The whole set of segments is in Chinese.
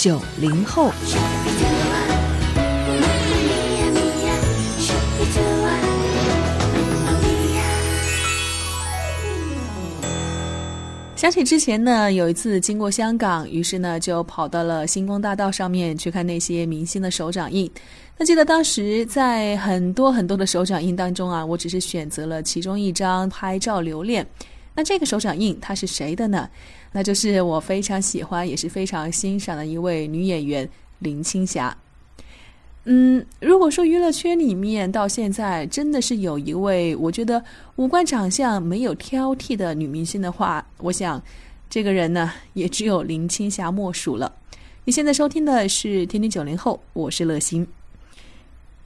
九零后，想起之前呢，有一次经过香港，于是呢就跑到了星光大道上面去看那些明星的手掌印。那记得当时在很多很多的手掌印当中啊，我只是选择了其中一张拍照留念。那这个手掌印它是谁的呢？那就是我非常喜欢也是非常欣赏的一位女演员林青霞。嗯，如果说娱乐圈里面到现在真的是有一位我觉得五官长相没有挑剔的女明星的话，我想这个人呢也只有林青霞莫属了。你现在收听的是《天天九零后》，我是乐心。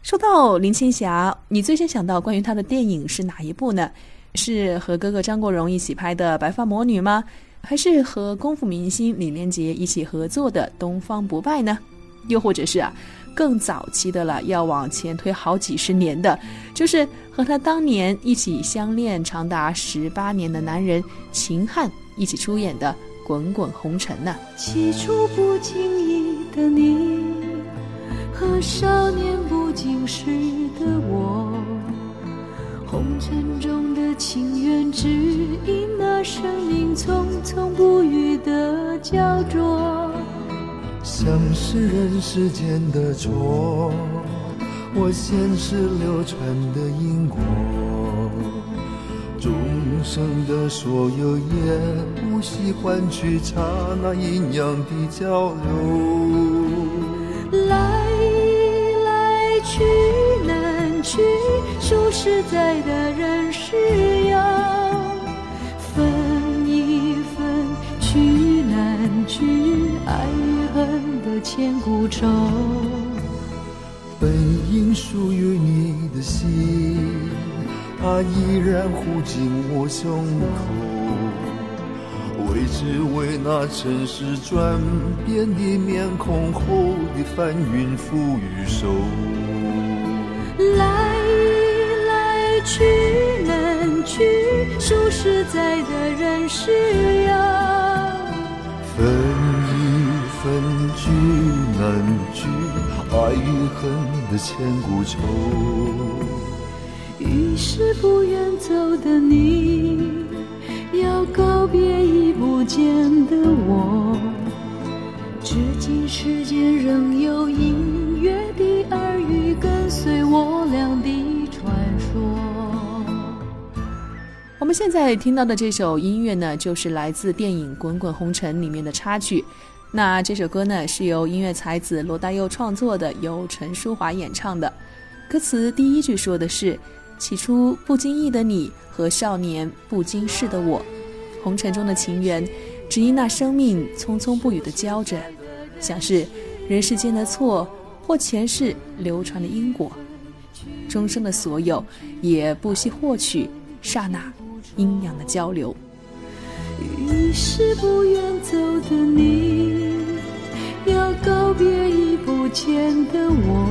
说到林青霞，你最先想到关于她的电影是哪一部呢？是和哥哥张国荣一起拍的《白发魔女》吗？还是和功夫明星李连杰一起合作的《东方不败》呢？又或者是啊，更早期的了，要往前推好几十年的，就是和他当年一起相恋长达十八年的男人秦汉一起出演的《滚滚红尘》呢？起初不经意的你，和少年不经事只因那生命匆匆不语的焦灼。像是人世间的错，我前世流传的因果，众生的所有也不惜换取刹那阴阳的交流。来来去难去。数实在的，人世爱与恨的千古愁。本应属于你的心，它依然护紧我胸口。为只为那尘世转变的面孔后的翻云覆雨手。来来。去难去，数十载的，人世游分一聚难聚，爱与恨的千古愁。于是不愿走的你，要告别已不见的我。至今世间仍有隐约的耳语，跟随我俩的传说。我们现在听到的这首音乐呢，就是来自电影《滚滚红尘》里面的插曲。那这首歌呢，是由音乐才子罗大佑创作的，由陈淑华演唱的。歌词第一句说的是：“起初不经意的你和少年不经事的我，红尘中的情缘，只因那生命匆匆不语的交着，像是人世间的错，或前世流传的因果，终生的所有，也不惜获取刹那。”阴阳的交流。于是不愿走的你，要告别已不见的我。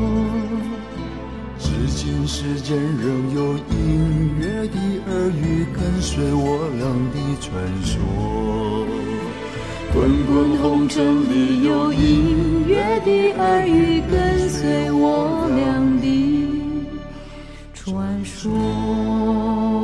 至今世间仍有隐约的耳语，跟随我俩的传说。滚滚红尘里有隐约的耳语，跟随我俩的传说。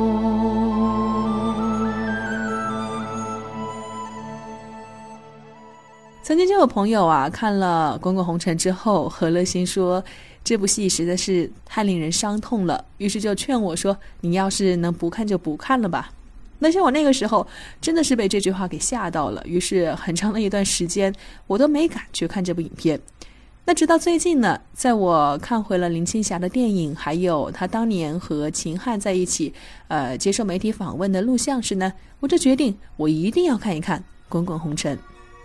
曾经就有朋友啊，看了《滚滚红尘》之后，何乐心说这部戏实在是太令人伤痛了，于是就劝我说：“你要是能不看就不看了吧。”那像我那个时候真的是被这句话给吓到了，于是很长的一段时间我都没敢去看这部影片。那直到最近呢，在我看回了林青霞的电影，还有她当年和秦汉在一起，呃，接受媒体访问的录像时呢，我就决定我一定要看一看《滚滚红尘》。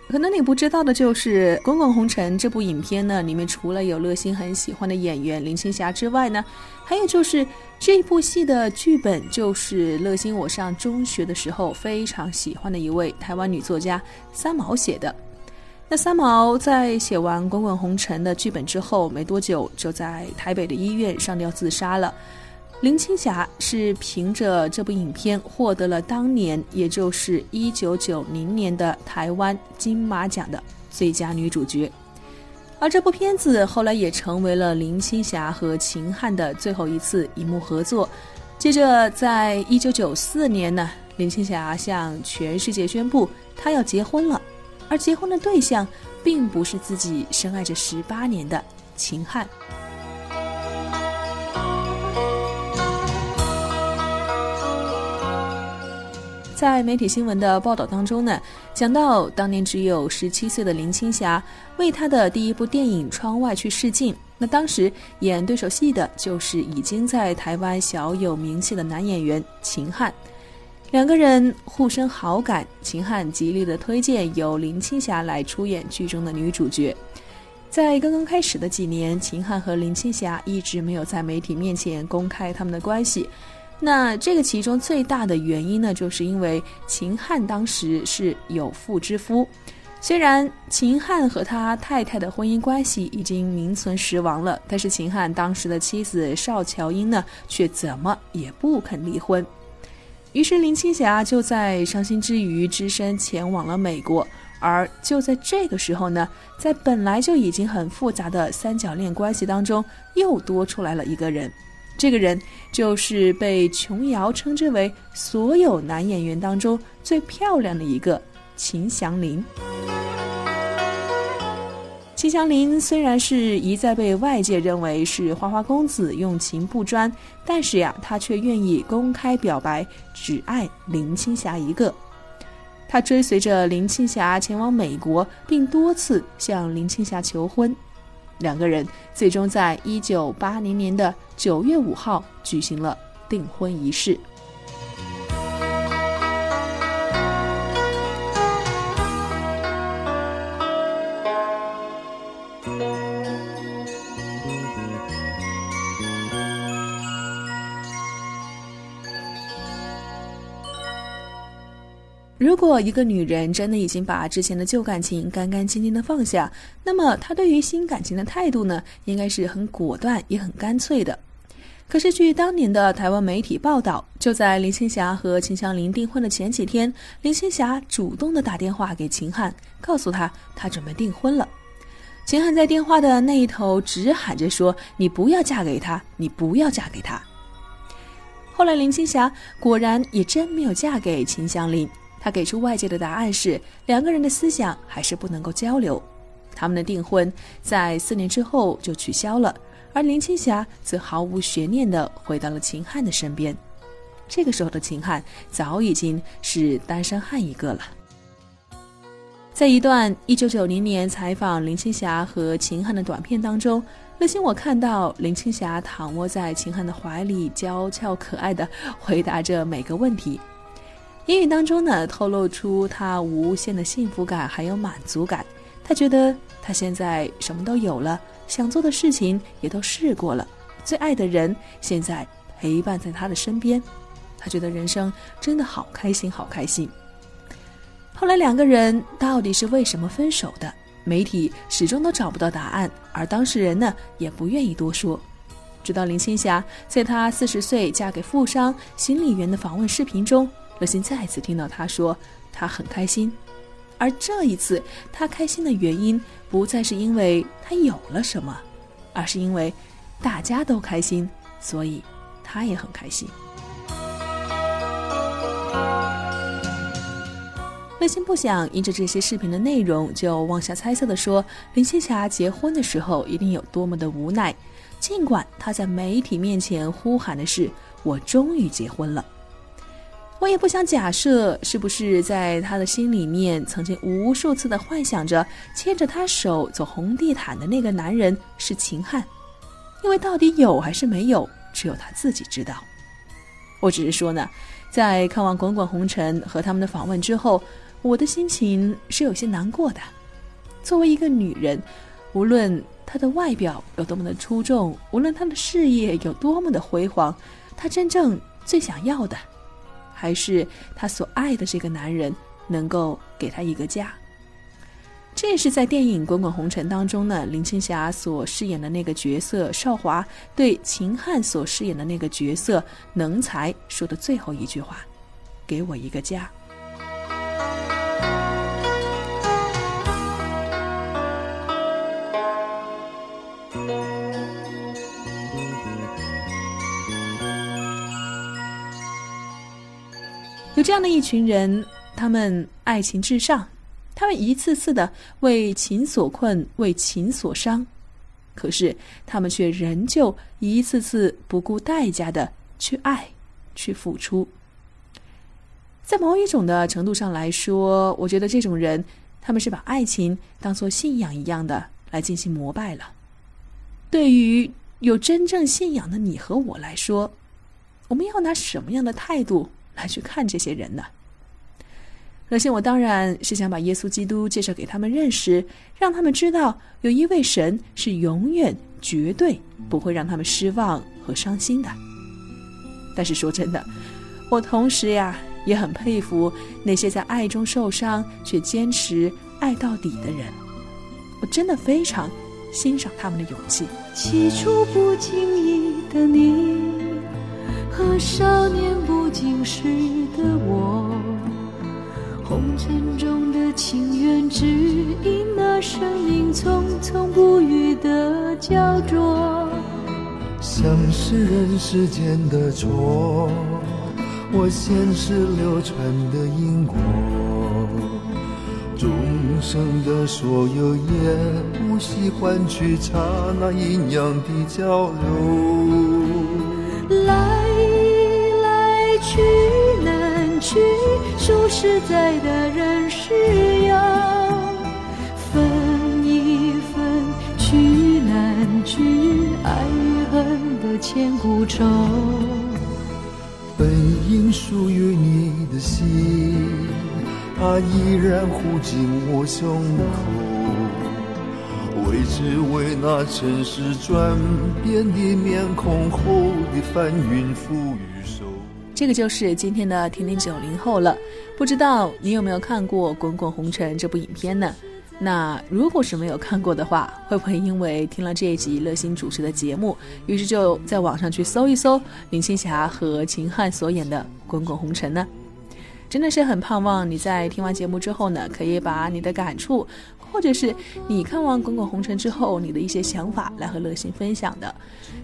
可能你不知道的就是《滚滚红尘》这部影片呢，里面除了有乐心很喜欢的演员林青霞之外呢，还有就是这部戏的剧本就是乐心我上中学的时候非常喜欢的一位台湾女作家三毛写的。那三毛在写完《滚滚红尘》的剧本之后没多久，就在台北的医院上吊自杀了。林青霞是凭着这部影片获得了当年，也就是一九九零年的台湾金马奖的最佳女主角，而这部片子后来也成为了林青霞和秦汉的最后一次荧幕合作。接着，在一九九四年呢，林青霞向全世界宣布她要结婚了，而结婚的对象并不是自己深爱着十八年的秦汉。在媒体新闻的报道当中呢，讲到当年只有十七岁的林青霞为她的第一部电影《窗外》去试镜。那当时演对手戏的就是已经在台湾小有名气的男演员秦汉，两个人互生好感。秦汉极力的推荐由林青霞来出演剧中的女主角。在刚刚开始的几年，秦汉和林青霞一直没有在媒体面前公开他们的关系。那这个其中最大的原因呢，就是因为秦汉当时是有妇之夫，虽然秦汉和他太太的婚姻关系已经名存实亡了，但是秦汉当时的妻子邵乔英呢，却怎么也不肯离婚。于是林青霞就在伤心之余，只身前往了美国。而就在这个时候呢，在本来就已经很复杂的三角恋关系当中，又多出来了一个人。这个人就是被琼瑶称之为所有男演员当中最漂亮的一个秦祥林。秦祥林虽然是一再被外界认为是花花公子、用情不专，但是呀，他却愿意公开表白，只爱林青霞一个。他追随着林青霞前往美国，并多次向林青霞求婚。两个人最终在一九八零年的九月五号举行了订婚仪式。如果一个女人真的已经把之前的旧感情干干净净的放下，那么她对于新感情的态度呢，应该是很果断也很干脆的。可是，据当年的台湾媒体报道，就在林青霞和秦祥林订婚的前几天，林青霞主动的打电话给秦汉，告诉他她准备订婚了。秦汉在电话的那一头直喊着说：“你不要嫁给他，你不要嫁给他。”后来，林青霞果然也真没有嫁给秦祥林。他给出外界的答案是，两个人的思想还是不能够交流。他们的订婚在四年之后就取消了，而林青霞则毫无悬念地回到了秦汉的身边。这个时候的秦汉早已经是单身汉一个了。在一段一九九零年采访林青霞和秦汉的短片当中，乐心我看到林青霞躺卧在秦汉的怀里，娇俏可爱的回答着每个问题。言语当中呢，透露出他无限的幸福感，还有满足感。他觉得他现在什么都有了，想做的事情也都试过了，最爱的人现在陪伴在他的身边，他觉得人生真的好开心，好开心。后来两个人到底是为什么分手的？媒体始终都找不到答案，而当事人呢，也不愿意多说。直到林青霞在她四十岁嫁给富商行李员的访问视频中。乐心再次听到他说他很开心，而这一次他开心的原因不再是因为他有了什么，而是因为大家都开心，所以他也很开心。乐心不想因着这些视频的内容就妄下猜测的说林青霞结婚的时候一定有多么的无奈，尽管她在媒体面前呼喊的是我终于结婚了。我也不想假设是不是在他的心里面曾经无数次的幻想着牵着他手走红地毯的那个男人是秦汉，因为到底有还是没有，只有他自己知道。我只是说呢，在看完《滚滚红尘》和他们的访问之后，我的心情是有些难过的。作为一个女人，无论她的外表有多么的出众，无论她的事业有多么的辉煌，她真正最想要的，还是她所爱的这个男人能够给她一个家。这也是在电影《滚滚红尘》当中呢，林青霞所饰演的那个角色少华对秦汉所饰演的那个角色能才说的最后一句话：“给我一个家。”这样的一群人，他们爱情至上。他们一次次的为情所困，为情所伤，可是他们却仍旧一次次不顾代价的去爱，去付出。在某一种的程度上来说，我觉得这种人，他们是把爱情当做信仰一样的来进行膜拜了。对于有真正信仰的你和我来说，我们要拿什么样的态度来去看这些人呢？可是我当然是想把耶稣基督介绍给他们认识，让他们知道有一位神是永远、绝对不会让他们失望和伤心的。但是说真的，我同时呀也很佩服那些在爱中受伤却坚持爱到底的人。我真的非常欣赏他们的勇气。起初不经意的你，和少年不经红尘中的情缘，只因那生命匆匆不语的焦灼。像是人世间的错，我前世流传的因果，众生的所有也无需换取刹那阴阳的交流。实在的，人是要分一分，聚难聚，爱与恨的千古愁。本应属于你的心，它依然护紧我胸口。为只为那尘世转变的面孔后的翻云覆雨手。这个就是今天的听听九零后了，不知道你有没有看过《滚滚红尘》这部影片呢？那如果是没有看过的话，会不会因为听了这一集乐心主持的节目，于是就在网上去搜一搜林青霞和秦汉所演的《滚滚红尘》呢？真的是很盼望你在听完节目之后呢，可以把你的感触。或者是你看完《滚滚红尘》之后，你的一些想法来和乐心分享的。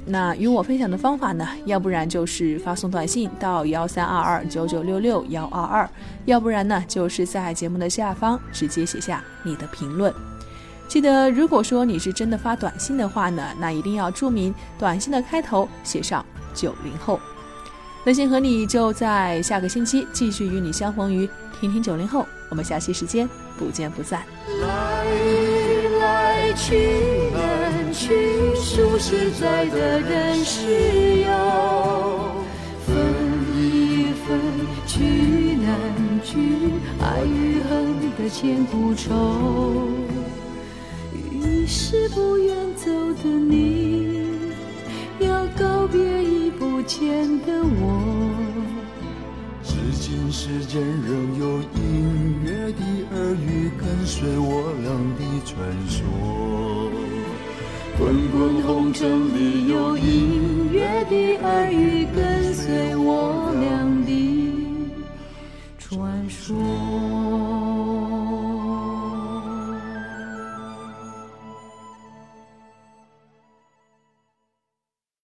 那与我分享的方法呢？要不然就是发送短信到幺三二二九九六六幺二二，要不然呢就是在节目的下方直接写下你的评论。记得，如果说你是真的发短信的话呢，那一定要注明短信的开头写上九零后。乐心和你就在下个星期继续与你相逢于听听九零后，我们下期时间不见不散。来来去难去，数十载的人世游分一分，聚难聚，爱与恨的千古愁。于是不愿走的你，要告别一前的我。至今世间仍有隐约的耳语跟随我俩的传说。滚滚红尘里有隐约的耳语跟随